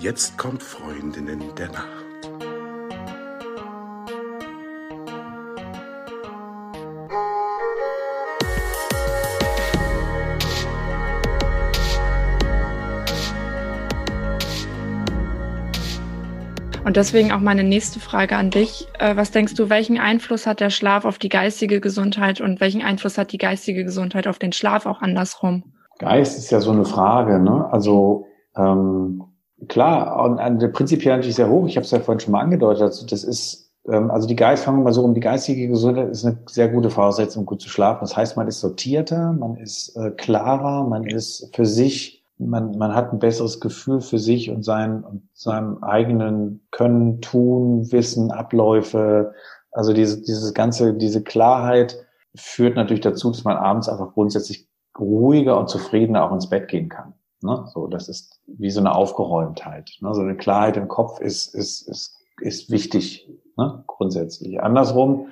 Jetzt kommt Freundinnen der Nacht. Und deswegen auch meine nächste Frage an dich. Äh, was denkst du, welchen Einfluss hat der Schlaf auf die geistige Gesundheit und welchen Einfluss hat die geistige Gesundheit auf den Schlaf auch andersrum? Geist ist ja so eine Frage. Ne? Also ähm, klar, und, und prinzipiell natürlich sehr hoch. Ich habe es ja vorhin schon mal angedeutet. Also das ist ähm, also die Geist, fangen wir mal so um, die geistige Gesundheit ist eine sehr gute Voraussetzung, gut zu schlafen. Das heißt, man ist sortierter, man ist äh, klarer, man ist für sich man, man hat ein besseres Gefühl für sich und sein und seinem eigenen Können, Tun, Wissen, Abläufe. Also diese, dieses ganze, diese Klarheit führt natürlich dazu, dass man abends einfach grundsätzlich ruhiger und zufriedener auch ins Bett gehen kann. Ne? So, das ist wie so eine Aufgeräumtheit. Ne? So eine Klarheit im Kopf ist, ist, ist, ist wichtig, ne? grundsätzlich. Andersrum,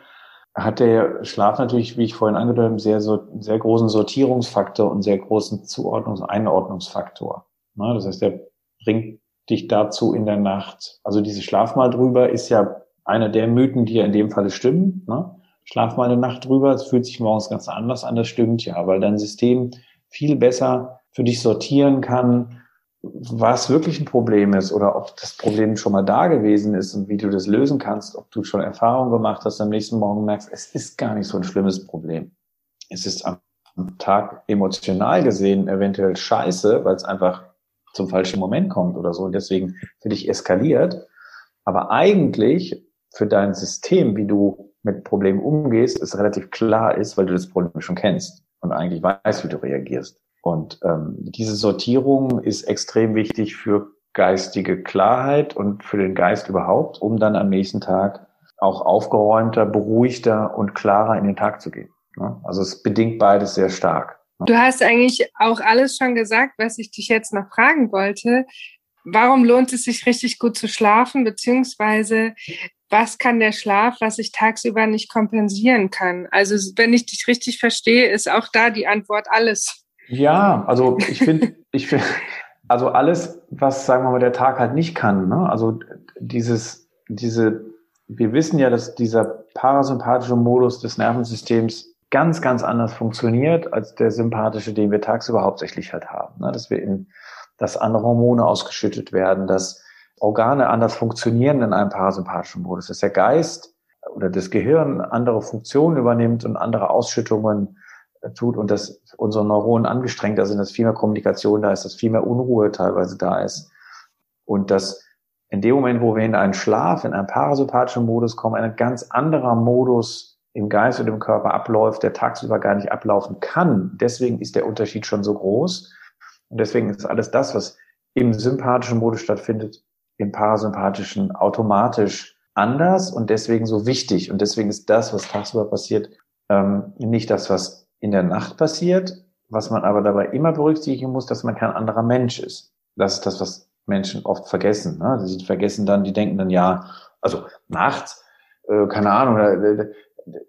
hat der Schlaf natürlich, wie ich vorhin angedeutet habe, sehr, so, sehr großen Sortierungsfaktor und sehr großen Zuordnungs- und Einordnungsfaktor. Ne? Das heißt, der bringt dich dazu in der Nacht. Also diese Schlaf mal drüber ist ja einer der Mythen, die ja in dem Falle stimmen. Ne? Schlaf mal eine Nacht drüber, es fühlt sich morgens ganz anders an, das stimmt ja, weil dein System viel besser für dich sortieren kann, was wirklich ein Problem ist oder ob das Problem schon mal da gewesen ist und wie du das lösen kannst, ob du schon Erfahrung gemacht hast, am nächsten Morgen merkst, es ist gar nicht so ein schlimmes Problem. Es ist am Tag emotional gesehen eventuell scheiße, weil es einfach zum falschen Moment kommt oder so und deswegen für dich eskaliert. Aber eigentlich für dein System, wie du mit Problemen umgehst, ist relativ klar ist, weil du das Problem schon kennst und eigentlich weißt, wie du reagierst. Und ähm, diese Sortierung ist extrem wichtig für geistige Klarheit und für den Geist überhaupt, um dann am nächsten Tag auch aufgeräumter, beruhigter und klarer in den Tag zu gehen. Ne? Also es bedingt beides sehr stark. Ne? Du hast eigentlich auch alles schon gesagt, was ich dich jetzt noch fragen wollte. Warum lohnt es sich richtig gut zu schlafen, beziehungsweise was kann der Schlaf, was ich tagsüber nicht kompensieren kann? Also wenn ich dich richtig verstehe, ist auch da die Antwort alles. Ja, also ich finde, ich finde, also alles, was, sagen wir mal, der Tag halt nicht kann, ne? also dieses, diese, wir wissen ja, dass dieser parasympathische Modus des Nervensystems ganz, ganz anders funktioniert als der sympathische, den wir tagsüber hauptsächlich halt haben. Ne? Dass wir in, dass andere Hormone ausgeschüttet werden, dass Organe anders funktionieren in einem parasympathischen Modus, dass der Geist oder das Gehirn andere Funktionen übernimmt und andere Ausschüttungen tut und dass unsere Neuronen angestrengter sind, dass viel mehr Kommunikation da ist, dass viel mehr Unruhe teilweise da ist. Und dass in dem Moment, wo wir in einen Schlaf, in einen parasympathischen Modus kommen, ein ganz anderer Modus im Geist und im Körper abläuft, der tagsüber gar nicht ablaufen kann. Deswegen ist der Unterschied schon so groß. Und deswegen ist alles das, was im sympathischen Modus stattfindet, im parasympathischen automatisch anders und deswegen so wichtig. Und deswegen ist das, was tagsüber passiert, ähm, nicht das, was in der Nacht passiert, was man aber dabei immer berücksichtigen muss, dass man kein anderer Mensch ist. Das ist das, was Menschen oft vergessen. Ne? Sie vergessen dann, die denken dann, ja, also nachts, äh, keine Ahnung, der,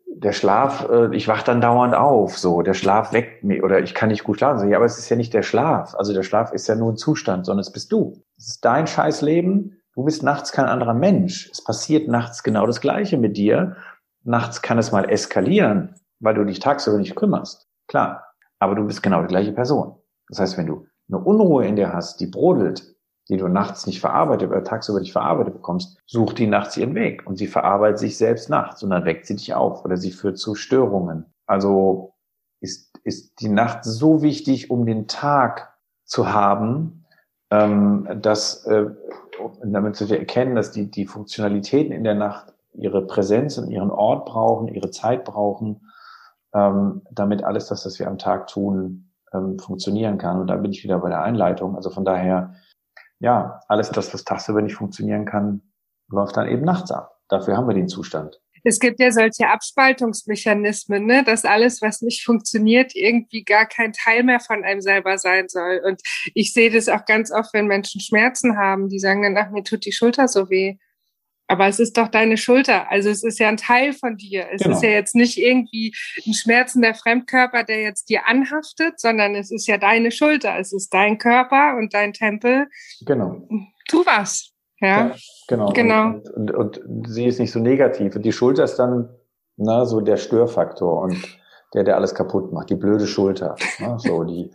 der Schlaf, äh, ich wach dann dauernd auf, so, der Schlaf weckt mich oder ich kann nicht gut schlafen. Ja, aber es ist ja nicht der Schlaf. Also der Schlaf ist ja nur ein Zustand, sondern es bist du. Es ist dein scheiß Leben. Du bist nachts kein anderer Mensch. Es passiert nachts genau das Gleiche mit dir. Nachts kann es mal eskalieren weil du dich tagsüber nicht kümmerst. Klar. Aber du bist genau die gleiche Person. Das heißt, wenn du eine Unruhe in dir hast, die brodelt, die du nachts nicht verarbeitet oder tagsüber nicht verarbeitet bekommst, such die nachts ihren Weg und sie verarbeitet sich selbst nachts und dann weckt sie dich auf oder sie führt zu Störungen. Also ist, ist die Nacht so wichtig, um den Tag zu haben, ähm, dass äh, damit zu erkennen, dass die, die Funktionalitäten in der Nacht ihre Präsenz und ihren Ort brauchen, ihre Zeit brauchen ähm, damit alles das, was wir am Tag tun, ähm, funktionieren kann. Und da bin ich wieder bei der Einleitung. Also von daher, ja, alles das, was tagsüber nicht funktionieren kann, läuft dann eben nachts ab. Dafür haben wir den Zustand. Es gibt ja solche Abspaltungsmechanismen, ne? dass alles, was nicht funktioniert, irgendwie gar kein Teil mehr von einem selber sein soll. Und ich sehe das auch ganz oft, wenn Menschen Schmerzen haben, die sagen dann, ach, mir tut die Schulter so weh. Aber es ist doch deine Schulter. Also es ist ja ein Teil von dir. Es genau. ist ja jetzt nicht irgendwie ein schmerzender Fremdkörper, der jetzt dir anhaftet, sondern es ist ja deine Schulter. Es ist dein Körper und dein Tempel. Genau. Tu was. Ja, ja genau. genau. Und, und, und, und, sie ist nicht so negativ. Und die Schulter ist dann na, so der Störfaktor und der, der alles kaputt macht. Die blöde Schulter. Na, so die,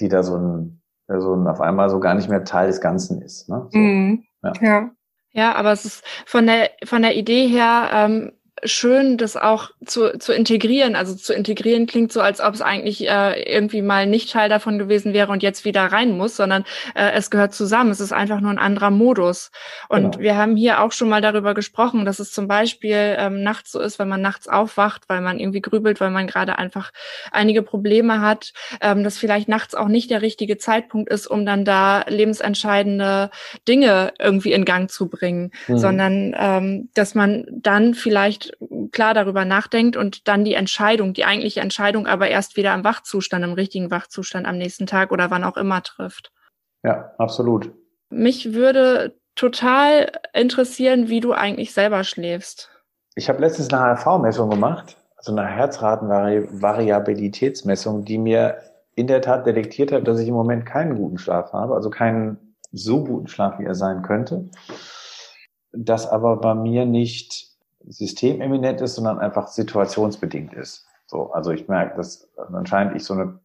die da so ein, so ein auf einmal so gar nicht mehr Teil des Ganzen ist. Ne? So, mm, ja. ja. Ja, aber es ist von der von der Idee her ähm, schön, das auch zu, zu integrieren. Also zu integrieren klingt so, als ob es eigentlich äh, irgendwie mal nicht Teil davon gewesen wäre und jetzt wieder rein muss, sondern äh, es gehört zusammen. Es ist einfach nur ein anderer Modus. Und genau. wir haben hier auch schon mal darüber gesprochen, dass es zum Beispiel ähm, nachts so ist, wenn man nachts aufwacht, weil man irgendwie grübelt, weil man gerade einfach einige Probleme hat, ähm, dass vielleicht nachts auch nicht der richtige Zeitpunkt ist, um dann da lebensentscheidende Dinge irgendwie in Gang zu bringen, mhm. sondern ähm, dass man dann vielleicht klar darüber nachdenkt und dann die Entscheidung, die eigentliche Entscheidung aber erst wieder im Wachzustand, im richtigen Wachzustand am nächsten Tag oder wann auch immer trifft. Ja, absolut. Mich würde total interessieren, wie du eigentlich selber schläfst. Ich habe letztens eine HRV-Messung gemacht, also eine Herzratenvariabilitätsmessung, die mir in der Tat detektiert hat, dass ich im Moment keinen guten Schlaf habe, also keinen so guten Schlaf, wie er sein könnte. Das aber bei mir nicht systememinent ist, sondern einfach situationsbedingt ist. So, also ich merke, dass anscheinend ich so eine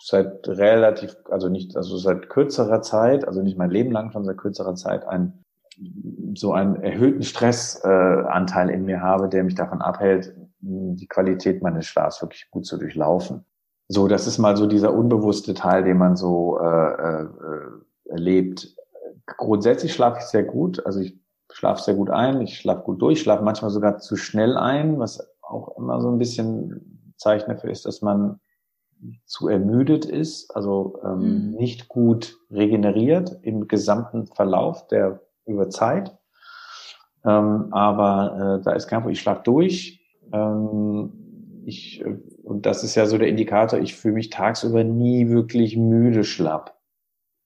seit relativ, also nicht, also seit kürzerer Zeit, also nicht mein Leben lang, schon seit kürzerer Zeit ein so einen erhöhten Stressanteil äh, in mir habe, der mich davon abhält, die Qualität meines Schlafs wirklich gut zu durchlaufen. So, das ist mal so dieser unbewusste Teil, den man so äh, äh, erlebt. Grundsätzlich schlafe ich sehr gut. Also ich schlafe sehr gut ein, ich schlafe gut durch, schlafe manchmal sogar zu schnell ein, was auch immer so ein bisschen Zeichen dafür ist, dass man zu ermüdet ist, also ähm, mhm. nicht gut regeneriert im gesamten Verlauf der über Zeit. Ähm, aber äh, da ist kein Problem, ich schlafe durch. Ähm, ich, äh, und das ist ja so der Indikator, ich fühle mich tagsüber nie wirklich müde schlapp.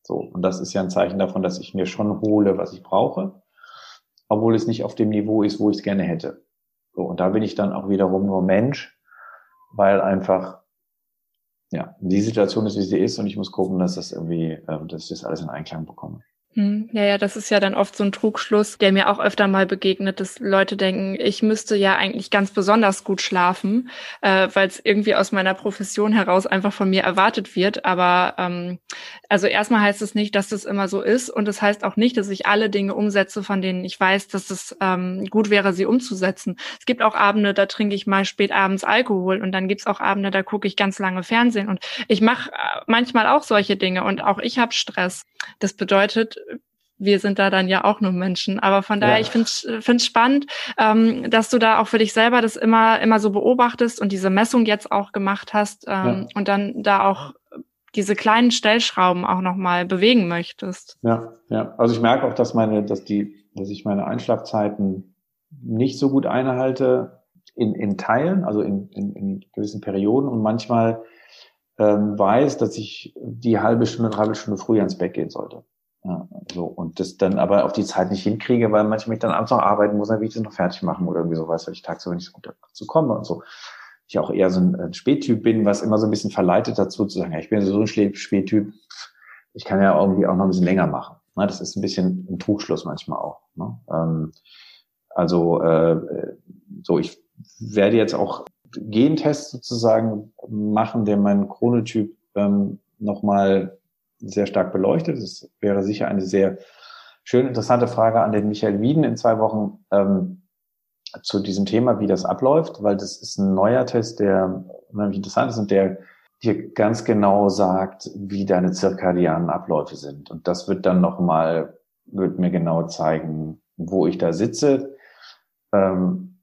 So, und das ist ja ein Zeichen davon, dass ich mir schon hole, was ich brauche obwohl es nicht auf dem Niveau ist, wo ich es gerne hätte. So, und da bin ich dann auch wiederum nur Mensch, weil einfach ja die Situation ist, wie sie ist, und ich muss gucken, dass das irgendwie, äh, dass ich das alles in Einklang bekomme. Hm, ja, ja, das ist ja dann oft so ein Trugschluss, der mir auch öfter mal begegnet, dass Leute denken, ich müsste ja eigentlich ganz besonders gut schlafen, äh, weil es irgendwie aus meiner Profession heraus einfach von mir erwartet wird. Aber ähm, also erstmal heißt es nicht, dass das immer so ist und es das heißt auch nicht, dass ich alle Dinge umsetze, von denen ich weiß, dass es ähm, gut wäre, sie umzusetzen. Es gibt auch Abende, da trinke ich mal spät abends Alkohol und dann gibt's auch Abende, da gucke ich ganz lange Fernsehen und ich mache äh, manchmal auch solche Dinge und auch ich habe Stress. Das bedeutet, wir sind da dann ja auch nur Menschen. Aber von daher, ja. ich finde es spannend, ähm, dass du da auch für dich selber das immer, immer so beobachtest und diese Messung jetzt auch gemacht hast ähm, ja. und dann da auch diese kleinen Stellschrauben auch nochmal bewegen möchtest. Ja, ja. Also ich merke auch, dass meine, dass die, dass ich meine Einschlafzeiten nicht so gut einhalte in, in Teilen, also in, in, in gewissen Perioden und manchmal ähm, weiß, dass ich die halbe Stunde, dreiviertel Stunde früher ins Bett gehen sollte. Ja, so, und das dann aber auf die Zeit nicht hinkriege, weil manchmal ich dann abends noch arbeiten muss, dann will ich das noch fertig machen oder irgendwie sowas, weil ich tagsüber nicht so gut dazu komme und so. Ich auch eher so ein, Spättyp bin, was immer so ein bisschen verleitet dazu zu sagen, ja, ich bin so ein Spättyp, ich kann ja irgendwie auch noch ein bisschen länger machen. Ne, das ist ein bisschen ein Trugschluss manchmal auch. Ne? Ähm, also äh, so, ich werde jetzt auch Gentests sozusagen machen, der meinen Chronotyp ähm, nochmal sehr stark beleuchtet. Das wäre sicher eine sehr schön interessante Frage an den Michael Wieden in zwei Wochen ähm, zu diesem Thema, wie das abläuft, weil das ist ein neuer Test, der unheimlich interessant ist und der dir ganz genau sagt, wie deine zirkadianen Abläufe sind. Und das wird dann nochmal, wird mir genau zeigen, wo ich da sitze. Ähm,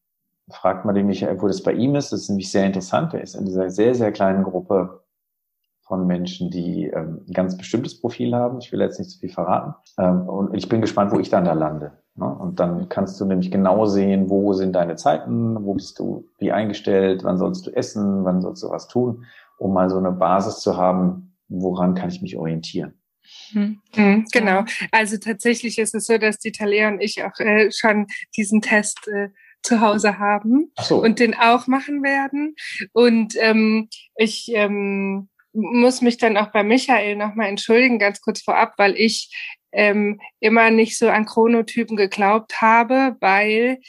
fragt mal den Michael, wo das bei ihm ist. Das ist nämlich sehr interessant. Er ist in dieser sehr, sehr kleinen Gruppe von Menschen, die ähm, ein ganz bestimmtes Profil haben. Ich will jetzt nicht zu viel verraten. Ähm, und ich bin gespannt, wo ich dann da lande. Ne? Und dann kannst du nämlich genau sehen, wo sind deine Zeiten, wo bist du wie eingestellt, wann sollst du essen, wann sollst du was tun, um mal so eine Basis zu haben, woran kann ich mich orientieren. Hm. Mhm, genau. Also tatsächlich ist es so, dass die Talia und ich auch äh, schon diesen Test äh, zu Hause haben so. und den auch machen werden. Und ähm, ich ähm, muss mich dann auch bei Michael nochmal entschuldigen, ganz kurz vorab, weil ich ähm, immer nicht so an Chronotypen geglaubt habe, weil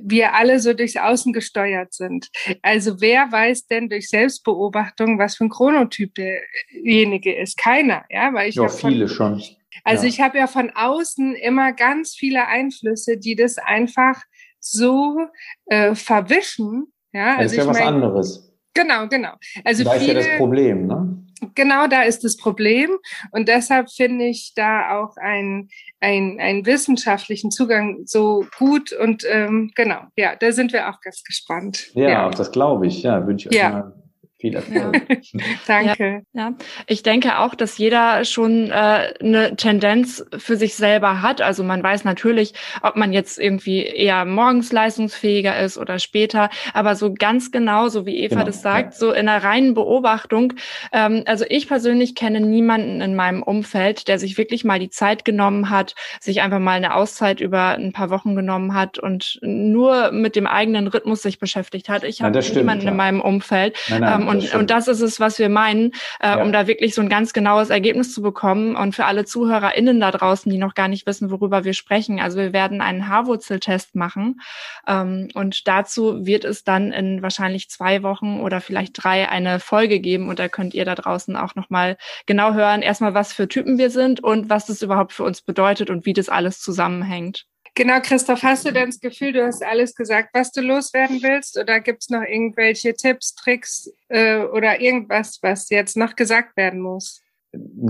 wir alle so durchs Außen gesteuert sind. Also wer weiß denn durch Selbstbeobachtung, was für ein Chronotyp derjenige ist? Keiner, ja, weil ich ja viele schon. Also ja. ich habe ja von außen immer ganz viele Einflüsse, die das einfach so äh, verwischen. Ja, also das ist ja was mein, anderes. Genau, genau. Also da viele, ist ja das Problem, ne? Genau, da ist das Problem. Und deshalb finde ich da auch einen, einen, einen wissenschaftlichen Zugang so gut. Und ähm, genau, ja, da sind wir auch ganz gespannt. Ja, ja. das glaube ich. Ja, wünsche ich euch ja. mal viel Erfolg. Ja. Danke. Ja, ja, ich denke auch, dass jeder schon äh, eine Tendenz für sich selber hat. Also man weiß natürlich, ob man jetzt irgendwie eher morgens leistungsfähiger ist oder später. Aber so ganz genau, so wie Eva genau, das sagt, ja. so in einer reinen Beobachtung. Ähm, also ich persönlich kenne niemanden in meinem Umfeld, der sich wirklich mal die Zeit genommen hat, sich einfach mal eine Auszeit über ein paar Wochen genommen hat und nur mit dem eigenen Rhythmus sich beschäftigt hat. Ich habe niemanden in meinem Umfeld. Nein, nein, ähm, und, und das ist es, was wir meinen, äh, ja. um da wirklich so ein ganz genaues Ergebnis zu bekommen. Und für alle ZuhörerInnen da draußen, die noch gar nicht wissen, worüber wir sprechen. Also wir werden einen Haarwurzeltest machen. Ähm, und dazu wird es dann in wahrscheinlich zwei Wochen oder vielleicht drei eine Folge geben. Und da könnt ihr da draußen auch nochmal genau hören, erstmal, was für Typen wir sind und was das überhaupt für uns bedeutet und wie das alles zusammenhängt. Genau, Christoph, hast du denn das Gefühl, du hast alles gesagt, was du loswerden willst? Oder gibt es noch irgendwelche Tipps, Tricks äh, oder irgendwas, was jetzt noch gesagt werden muss?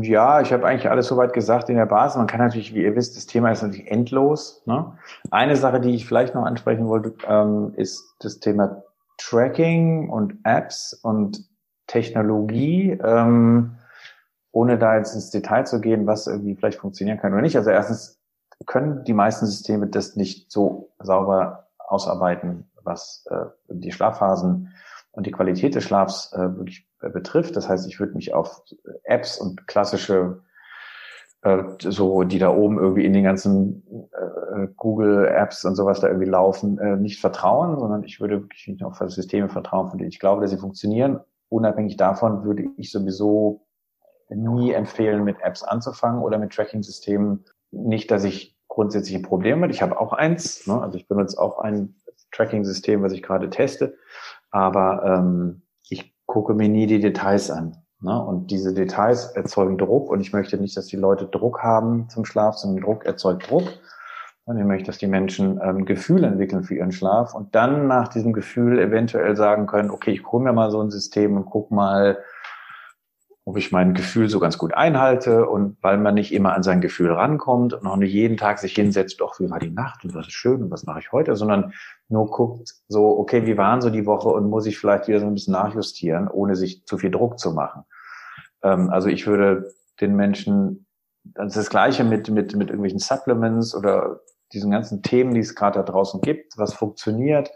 Ja, ich habe eigentlich alles soweit gesagt in der Basis. Man kann natürlich, wie ihr wisst, das Thema ist natürlich endlos. Ne? Eine Sache, die ich vielleicht noch ansprechen wollte, ähm, ist das Thema Tracking und Apps und Technologie. Ähm, ohne da jetzt ins Detail zu gehen, was irgendwie vielleicht funktionieren kann oder nicht. Also erstens können die meisten Systeme das nicht so sauber ausarbeiten, was äh, die Schlafphasen und die Qualität des Schlafs äh, wirklich betrifft. Das heißt, ich würde mich auf Apps und klassische äh, so die da oben irgendwie in den ganzen äh, Google Apps und sowas da irgendwie laufen, äh, nicht vertrauen, sondern ich würde wirklich nicht auf Systeme vertrauen, von denen ich glaube, dass sie funktionieren. Unabhängig davon würde ich sowieso nie empfehlen, mit Apps anzufangen oder mit Tracking-Systemen nicht, dass ich grundsätzlich ein Problem habe. Ich habe auch eins, ne? also ich benutze auch ein Tracking-System, was ich gerade teste, aber ähm, ich gucke mir nie die Details an. Ne? Und diese Details erzeugen Druck und ich möchte nicht, dass die Leute Druck haben zum Schlaf, sondern Druck erzeugt Druck. Und ich möchte, dass die Menschen ähm, Gefühl entwickeln für ihren Schlaf und dann nach diesem Gefühl eventuell sagen können, okay, ich hole mir mal so ein System und guck mal, ob ich mein Gefühl so ganz gut einhalte und weil man nicht immer an sein Gefühl rankommt und auch nicht jeden Tag sich hinsetzt, doch, wie war die Nacht und was ist schön und was mache ich heute, sondern nur guckt so, okay, wie waren so die Woche und muss ich vielleicht wieder so ein bisschen nachjustieren, ohne sich zu viel Druck zu machen. Ähm, also ich würde den Menschen, das ist das Gleiche mit, mit, mit irgendwelchen Supplements oder diesen ganzen Themen, die es gerade da draußen gibt, was funktioniert,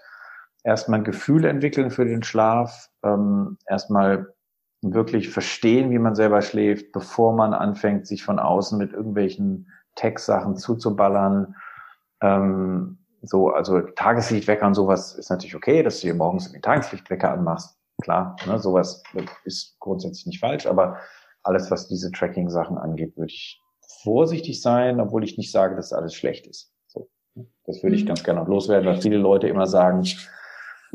erstmal ein Gefühl entwickeln für den Schlaf, ähm, erstmal wirklich verstehen, wie man selber schläft, bevor man anfängt, sich von außen mit irgendwelchen Tech-Sachen zuzuballern. Ähm, so, also Tageslichtwecker und sowas ist natürlich okay, dass du dir morgens den Tageslichtwecker anmachst. Klar, ne, sowas ist grundsätzlich nicht falsch, aber alles, was diese Tracking-Sachen angeht, würde ich vorsichtig sein, obwohl ich nicht sage, dass alles schlecht ist. So, das würde ich mhm. ganz gerne noch loswerden, weil viele Leute immer sagen,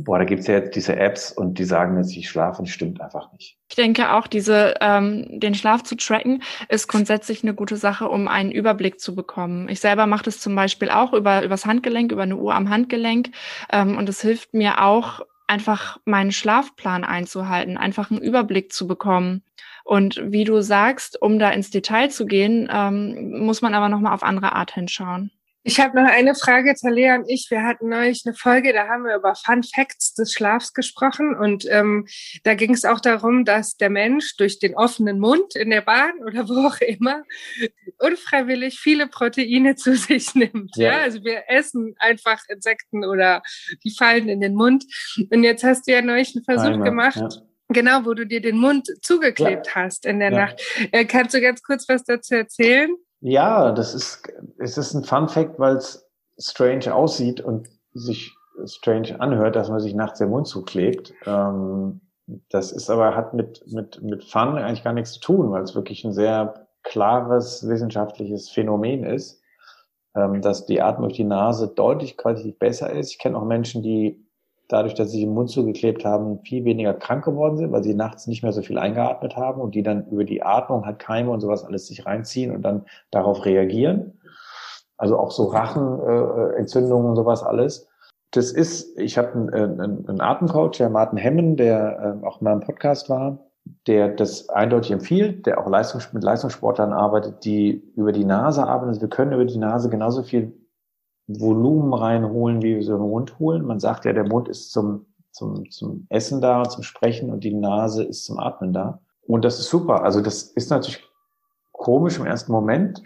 boah, da gibt's ja jetzt diese Apps und die sagen jetzt, ich schlafe und stimmt einfach nicht. Ich denke auch, diese, ähm, den Schlaf zu tracken, ist grundsätzlich eine gute Sache, um einen Überblick zu bekommen. Ich selber mache das zum Beispiel auch über übers Handgelenk, über eine Uhr am Handgelenk ähm, und es hilft mir auch, einfach meinen Schlafplan einzuhalten, einfach einen Überblick zu bekommen. Und wie du sagst, um da ins Detail zu gehen, ähm, muss man aber nochmal auf andere Art hinschauen. Ich habe noch eine Frage, Talia und ich. Wir hatten neulich eine Folge, da haben wir über Fun Facts des Schlafs gesprochen. Und ähm, da ging es auch darum, dass der Mensch durch den offenen Mund in der Bahn oder wo auch immer unfreiwillig viele Proteine zu sich nimmt. Ja, ja? also wir essen einfach Insekten oder die fallen in den Mund. Und jetzt hast du ja neulich einen Versuch Einmal, gemacht. Ja Genau, wo du dir den Mund zugeklebt ja. hast in der. Nacht. Äh, kannst du ganz kurz was dazu erzählen? Ja, das ist, es ist ein Fun Fact, weil es strange aussieht und sich strange anhört, dass man sich nachts den Mund zuklebt. Ähm, das ist aber, hat mit, mit, mit Fun eigentlich gar nichts zu tun, weil es wirklich ein sehr klares wissenschaftliches Phänomen ist, ähm, dass die Atmung durch die Nase deutlich qualitativ besser ist. Ich kenne auch Menschen, die dadurch, dass sie den Mund zugeklebt haben, viel weniger krank geworden sind, weil sie nachts nicht mehr so viel eingeatmet haben und die dann über die Atmung halt Keime und sowas alles sich reinziehen und dann darauf reagieren. Also auch so Rachenentzündungen äh, und sowas alles. Das ist, ich habe einen, einen, einen Atemcoach, der Martin Hemmen, der äh, auch in meinem Podcast war, der das eindeutig empfiehlt, der auch Leistungs mit Leistungssportlern arbeitet, die über die Nase arbeiten. Also wir können über die Nase genauso viel Volumen reinholen, wie wir so einen Mund holen. Man sagt ja, der Mund ist zum, zum, zum Essen da, zum Sprechen und die Nase ist zum Atmen da. Und das ist super. Also das ist natürlich komisch im ersten Moment.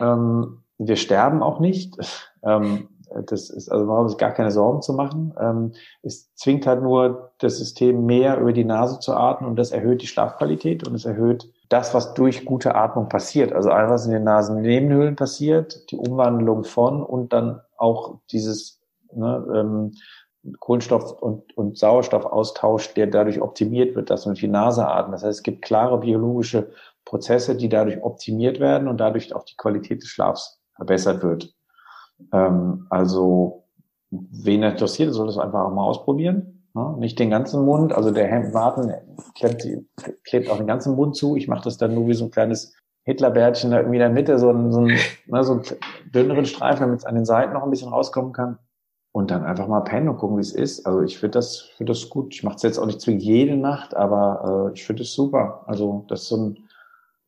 Ähm, wir sterben auch nicht. Ähm, das ist, also man muss gar keine Sorgen zu machen. Ähm, es zwingt halt nur das System mehr über die Nase zu atmen und das erhöht die Schlafqualität und es erhöht das, was durch gute Atmung passiert. Also alles, was in den Nasennebenhöhlen passiert, die Umwandlung von und dann auch dieses ne, ähm, Kohlenstoff- und, und Sauerstoffaustausch, der dadurch optimiert wird, dass man durch die Nase atmet. Das heißt, es gibt klare biologische Prozesse, die dadurch optimiert werden und dadurch auch die Qualität des Schlafs verbessert wird. Ähm, also, wen interessiert, soll das einfach auch mal ausprobieren. Ne? Nicht den ganzen Mund, also der Hemd Martin klebt, klebt auch den ganzen Mund zu. Ich mache das dann nur wie so ein kleines Hitlerbärtchen da irgendwie in der Mitte, so ein, so ein, ne, so ein dünneren Streifen, damit es an den Seiten noch ein bisschen rauskommen kann. Und dann einfach mal pennen und gucken, wie es ist. Also ich finde das, finde das gut. Ich mache es jetzt auch nicht zwingend jede Nacht, aber äh, ich finde es super. Also das ist so ein,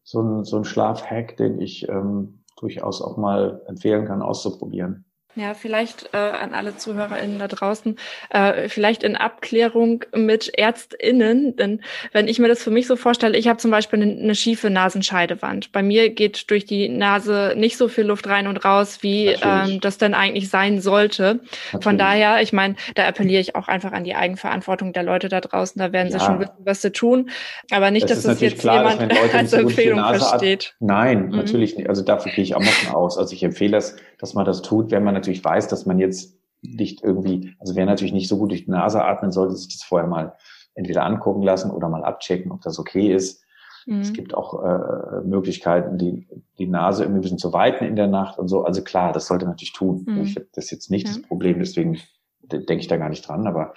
so ein, so ein Schlafhack, den ich ähm, durchaus auch mal empfehlen kann, auszuprobieren. Ja, vielleicht äh, an alle ZuhörerInnen da draußen, äh, vielleicht in Abklärung mit ÄrztInnen, denn wenn ich mir das für mich so vorstelle, ich habe zum Beispiel eine, eine, schiefe Nasenscheidewand. Bei mir geht durch die Nase nicht so viel Luft rein und raus, wie ähm, das denn eigentlich sein sollte. Natürlich. Von daher, ich meine, da appelliere ich auch einfach an die Eigenverantwortung der Leute da draußen. Da werden ja. sie schon wissen, was sie tun. Aber nicht, das dass das jetzt klar, jemand als Empfehlung versteht. Nein, mhm. natürlich nicht. Also dafür gehe ich auch mal von aus. Also ich empfehle das, dass man das tut, wenn man natürlich natürlich weiß, dass man jetzt nicht irgendwie, also wer natürlich nicht so gut durch die Nase atmen sollte, sich das vorher mal entweder angucken lassen oder mal abchecken, ob das okay ist. Mhm. Es gibt auch äh, Möglichkeiten, die, die Nase irgendwie ein bisschen zu weiten in der Nacht und so. Also klar, das sollte man natürlich tun. Mhm. Ich, das ist jetzt nicht ja. das Problem, deswegen denke ich da gar nicht dran. Aber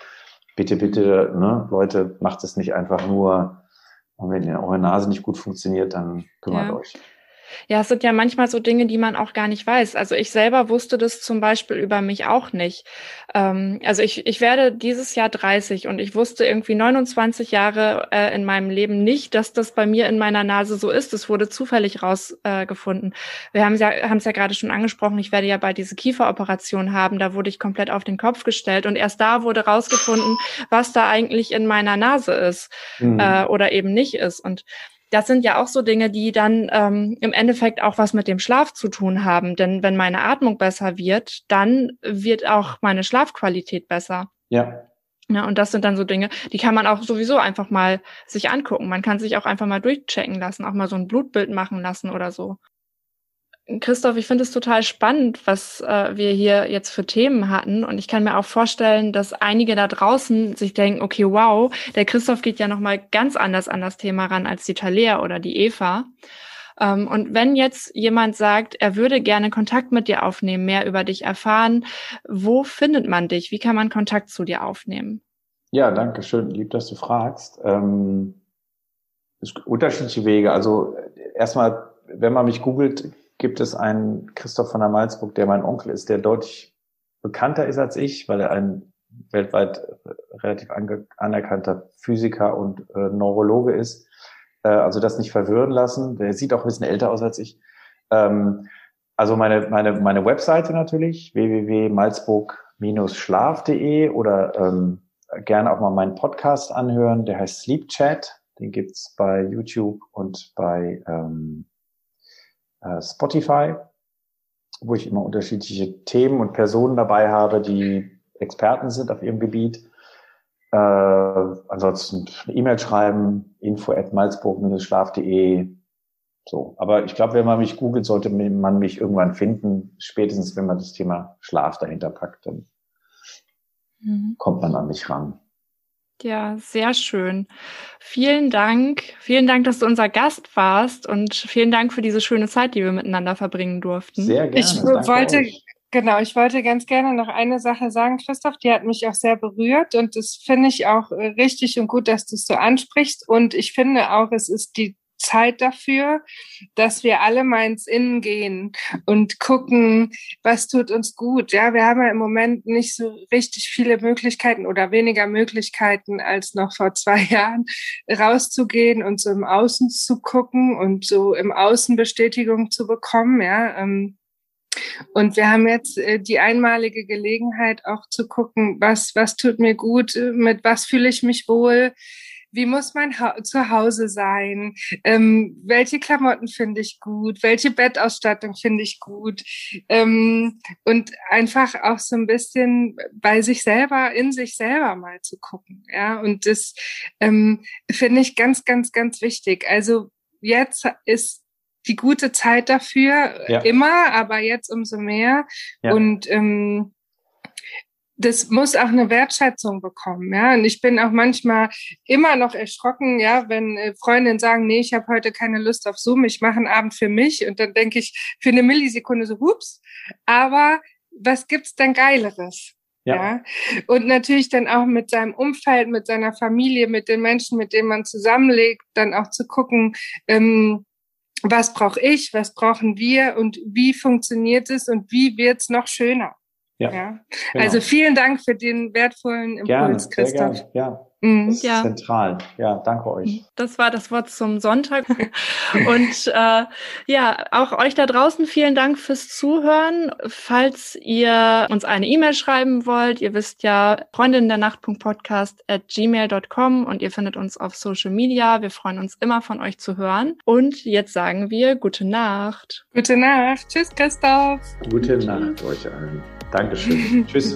bitte, bitte, ne, Leute, macht es nicht einfach nur, und wenn eure Nase nicht gut funktioniert, dann kümmert ja. euch. Ja, es sind ja manchmal so Dinge, die man auch gar nicht weiß. Also ich selber wusste das zum Beispiel über mich auch nicht. Ähm, also ich, ich werde dieses Jahr 30 und ich wusste irgendwie 29 Jahre äh, in meinem Leben nicht, dass das bei mir in meiner Nase so ist. Es wurde zufällig rausgefunden. Äh, Wir haben es ja, haben es ja gerade schon angesprochen, ich werde ja bei diese Kieferoperation haben, da wurde ich komplett auf den Kopf gestellt und erst da wurde rausgefunden, was da eigentlich in meiner Nase ist mhm. äh, oder eben nicht ist. Und das sind ja auch so Dinge, die dann ähm, im Endeffekt auch was mit dem Schlaf zu tun haben. Denn wenn meine Atmung besser wird, dann wird auch meine Schlafqualität besser. Ja. Ja, und das sind dann so Dinge, die kann man auch sowieso einfach mal sich angucken. Man kann sich auch einfach mal durchchecken lassen, auch mal so ein Blutbild machen lassen oder so. Christoph, ich finde es total spannend, was äh, wir hier jetzt für Themen hatten. Und ich kann mir auch vorstellen, dass einige da draußen sich denken, okay, wow, der Christoph geht ja nochmal ganz anders an das Thema ran als die Talea oder die Eva. Ähm, und wenn jetzt jemand sagt, er würde gerne Kontakt mit dir aufnehmen, mehr über dich erfahren, wo findet man dich? Wie kann man Kontakt zu dir aufnehmen? Ja, danke schön. Lieb, dass du fragst. Ähm, es gibt unterschiedliche Wege. Also erstmal, wenn man mich googelt, gibt es einen Christoph von der Malzburg, der mein Onkel ist, der deutlich bekannter ist als ich, weil er ein weltweit relativ anerkannter Physiker und äh, Neurologe ist. Äh, also das nicht verwirren lassen. Der sieht auch ein bisschen älter aus als ich. Ähm, also meine, meine, meine Webseite natürlich, www.malzburg-schlaf.de oder ähm, gerne auch mal meinen Podcast anhören, der heißt Sleep Chat. Den gibt's bei YouTube und bei ähm, äh, Spotify, wo ich immer unterschiedliche Themen und Personen dabei habe, die Experten sind auf ihrem Gebiet. Äh, ansonsten E-Mail schreiben, info at malzburg-schlaf.de. So. Aber ich glaube, wenn man mich googelt, sollte man mich irgendwann finden. Spätestens, wenn man das Thema Schlaf dahinter packt, dann mhm. kommt man an mich ran. Ja, sehr schön. Vielen Dank. Vielen Dank, dass du unser Gast warst und vielen Dank für diese schöne Zeit, die wir miteinander verbringen durften. Sehr gerne. Ich wollte, genau, ich wollte ganz gerne noch eine Sache sagen, Christoph, die hat mich auch sehr berührt und das finde ich auch äh, richtig und gut, dass du es so ansprichst und ich finde auch, es ist die Zeit dafür, dass wir alle mal ins Innen gehen und gucken, was tut uns gut. Ja, wir haben ja im Moment nicht so richtig viele Möglichkeiten oder weniger Möglichkeiten als noch vor zwei Jahren rauszugehen und so im Außen zu gucken und so im Außen Bestätigung zu bekommen. Ja, ähm, und wir haben jetzt äh, die einmalige Gelegenheit auch zu gucken, was, was tut mir gut, mit was fühle ich mich wohl, wie muss mein ha Zuhause sein, ähm, welche Klamotten finde ich gut, welche Bettausstattung finde ich gut ähm, und einfach auch so ein bisschen bei sich selber, in sich selber mal zu gucken. Ja, und das ähm, finde ich ganz, ganz, ganz wichtig. Also jetzt ist die gute Zeit dafür ja. immer, aber jetzt umso mehr. Ja. Und ähm, das muss auch eine Wertschätzung bekommen, ja. Und ich bin auch manchmal immer noch erschrocken, ja, wenn äh, Freundinnen sagen, nee, ich habe heute keine Lust auf Zoom, ich mache einen Abend für mich. Und dann denke ich für eine Millisekunde so, hups. Aber was gibt's denn Geileres? Ja. ja. Und natürlich dann auch mit seinem Umfeld, mit seiner Familie, mit den Menschen, mit denen man zusammenlegt, dann auch zu gucken, ähm, was brauche ich, was brauchen wir und wie funktioniert es und wie wird's noch schöner. Ja. ja. Genau. Also vielen Dank für den wertvollen Impuls, gerne, Christoph. Gerne. Ja. Mhm. Das ist ja. zentral. Ja, danke euch. Das war das Wort zum Sonntag. Und äh, ja, auch euch da draußen vielen Dank fürs Zuhören. Falls ihr uns eine E-Mail schreiben wollt, ihr wisst ja, Freundin der Nacht.podcast at gmail.com und ihr findet uns auf Social Media. Wir freuen uns immer von euch zu hören. Und jetzt sagen wir gute Nacht. Gute Nacht. Tschüss, Christoph. Gute Nacht euch allen. Dankeschön. Tschüss.